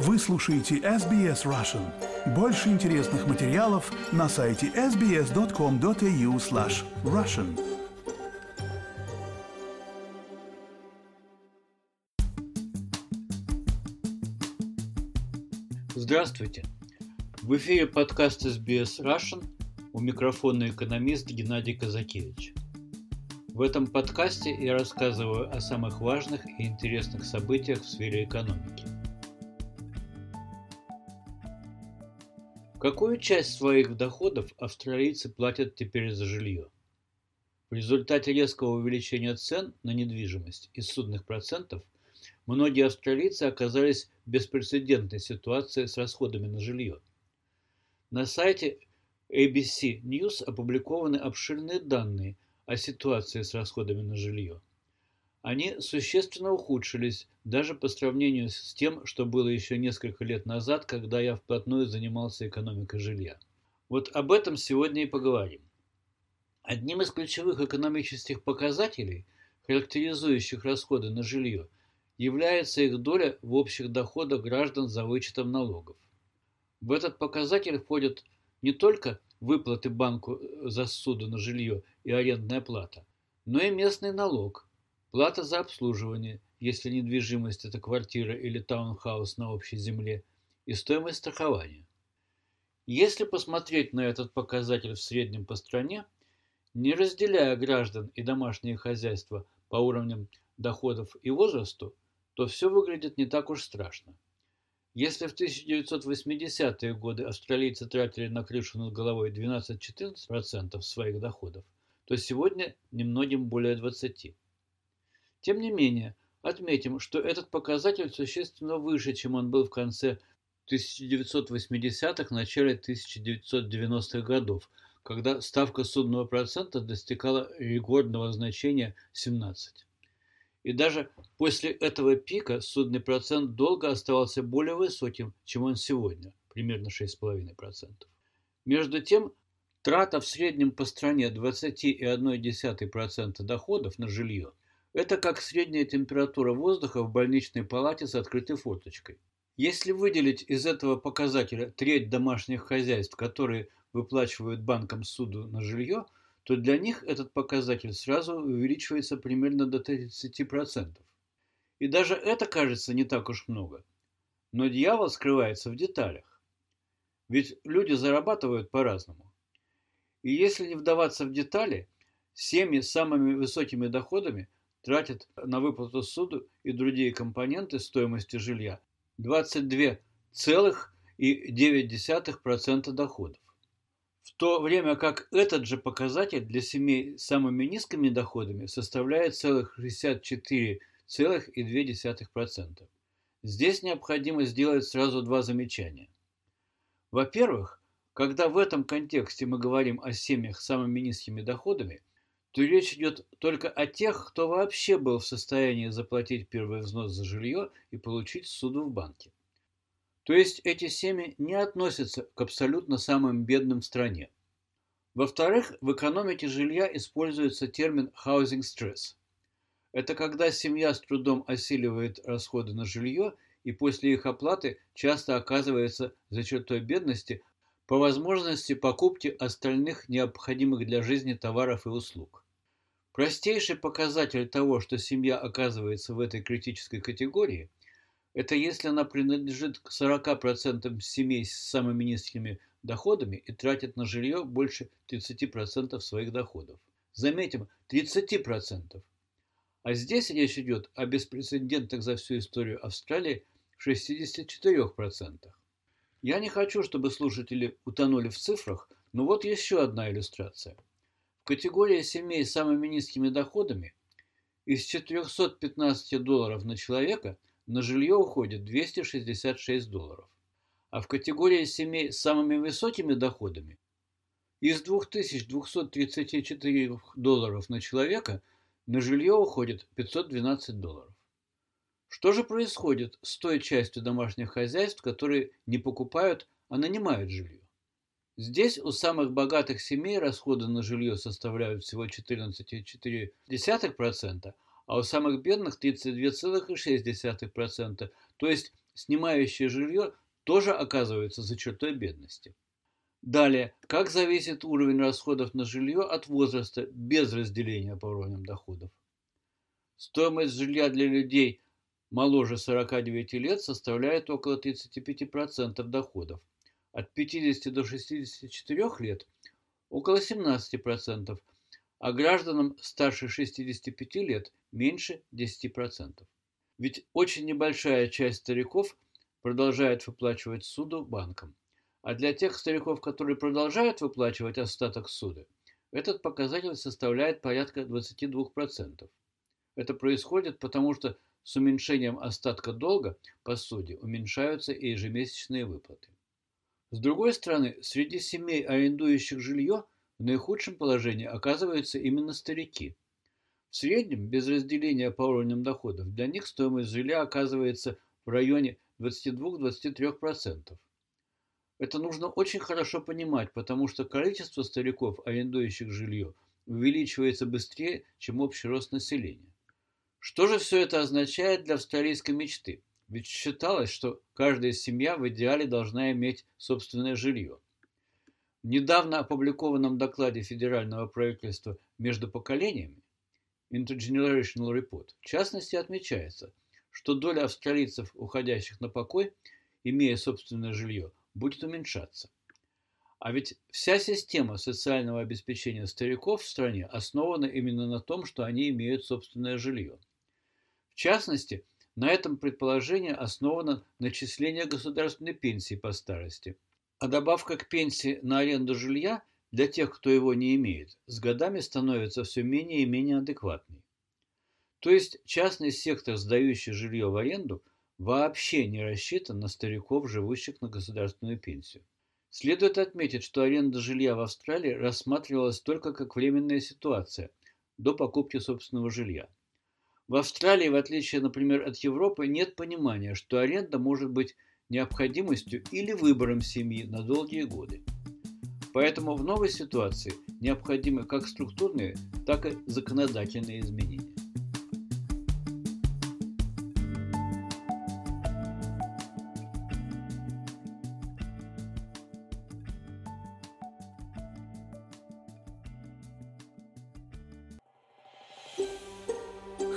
Вы слушаете SBS Russian. Больше интересных материалов на сайте sbs.com.au slash russian. Здравствуйте! В эфире подкаст SBS Russian. У микрофона экономист Геннадий Казакевич. В этом подкасте я рассказываю о самых важных и интересных событиях в сфере экономики. Какую часть своих доходов австралийцы платят теперь за жилье? В результате резкого увеличения цен на недвижимость из судных процентов многие австралийцы оказались в беспрецедентной ситуации с расходами на жилье. На сайте ABC News опубликованы обширные данные о ситуации с расходами на жилье. Они существенно ухудшились даже по сравнению с тем, что было еще несколько лет назад, когда я вплотную занимался экономикой жилья. Вот об этом сегодня и поговорим. Одним из ключевых экономических показателей, характеризующих расходы на жилье, является их доля в общих доходах граждан за вычетом налогов. В этот показатель входят не только выплаты банку за суду на жилье и арендная плата, но и местный налог – Плата за обслуживание, если недвижимость – это квартира или таунхаус на общей земле, и стоимость страхования. Если посмотреть на этот показатель в среднем по стране, не разделяя граждан и домашние хозяйства по уровням доходов и возрасту, то все выглядит не так уж страшно. Если в 1980-е годы австралийцы тратили на крышу над головой 12-14% своих доходов, то сегодня немногим более 20%. Тем не менее, отметим, что этот показатель существенно выше, чем он был в конце 1980-х, начале 1990-х годов, когда ставка судного процента достигала рекордного значения 17. И даже после этого пика судный процент долго оставался более высоким, чем он сегодня, примерно 6,5%. Между тем, трата в среднем по стране 20,1% доходов на жилье – это как средняя температура воздуха в больничной палате с открытой форточкой. Если выделить из этого показателя треть домашних хозяйств, которые выплачивают банкам суду на жилье, то для них этот показатель сразу увеличивается примерно до 30%. И даже это кажется не так уж много. Но дьявол скрывается в деталях. Ведь люди зарабатывают по-разному. И если не вдаваться в детали, семьи с самыми высокими доходами – тратит на выплату суду и другие компоненты стоимости жилья 22,9% доходов. В то время как этот же показатель для семей с самыми низкими доходами составляет целых 64,2%. Здесь необходимо сделать сразу два замечания. Во-первых, когда в этом контексте мы говорим о семьях с самыми низкими доходами, то речь идет только о тех, кто вообще был в состоянии заплатить первый взнос за жилье и получить суду в банке. То есть эти семьи не относятся к абсолютно самым бедным в стране. Во-вторых, в экономике жилья используется термин housing stress. Это когда семья с трудом осиливает расходы на жилье и после их оплаты часто оказывается за чертой бедности по возможности покупки остальных необходимых для жизни товаров и услуг. Простейший показатель того, что семья оказывается в этой критической категории, это если она принадлежит к 40% семей с самыми низкими доходами и тратит на жилье больше 30% своих доходов. Заметим, 30%. А здесь речь идет о беспрецедентных за всю историю Австралии 64%. Я не хочу, чтобы слушатели утонули в цифрах, но вот еще одна иллюстрация. В категории семей с самыми низкими доходами из 415 долларов на человека на жилье уходит 266 долларов. А в категории семей с самыми высокими доходами из 2234 долларов на человека на жилье уходит 512 долларов. Что же происходит с той частью домашних хозяйств, которые не покупают, а нанимают жилье? Здесь у самых богатых семей расходы на жилье составляют всего 14,4%, а у самых бедных 32,6%, то есть снимающие жилье тоже оказываются за чертой бедности. Далее, как зависит уровень расходов на жилье от возраста без разделения по уровням доходов? Стоимость жилья для людей моложе 49 лет составляет около 35% доходов. От 50 до 64 лет – около 17%, а гражданам старше 65 лет меньше 10%. Ведь очень небольшая часть стариков продолжает выплачивать суду банкам. А для тех стариков, которые продолжают выплачивать остаток суда, этот показатель составляет порядка 22%. Это происходит потому, что с уменьшением остатка долга по суде уменьшаются и ежемесячные выплаты. С другой стороны, среди семей, арендующих жилье, в наихудшем положении оказываются именно старики. В среднем, без разделения по уровням доходов, для них стоимость жилья оказывается в районе 22-23%. Это нужно очень хорошо понимать, потому что количество стариков, арендующих жилье, увеличивается быстрее, чем общий рост населения. Что же все это означает для австралийской мечты? Ведь считалось, что каждая семья в идеале должна иметь собственное жилье. В недавно опубликованном докладе федерального правительства «Между поколениями» Intergenerational Report в частности отмечается, что доля австралийцев, уходящих на покой, имея собственное жилье, будет уменьшаться. А ведь вся система социального обеспечения стариков в стране основана именно на том, что они имеют собственное жилье. В частности, на этом предположении основано начисление государственной пенсии по старости. А добавка к пенсии на аренду жилья для тех, кто его не имеет, с годами становится все менее и менее адекватной. То есть частный сектор, сдающий жилье в аренду, вообще не рассчитан на стариков, живущих на государственную пенсию. Следует отметить, что аренда жилья в Австралии рассматривалась только как временная ситуация до покупки собственного жилья. В Австралии, в отличие, например, от Европы, нет понимания, что аренда может быть необходимостью или выбором семьи на долгие годы. Поэтому в новой ситуации необходимы как структурные, так и законодательные изменения.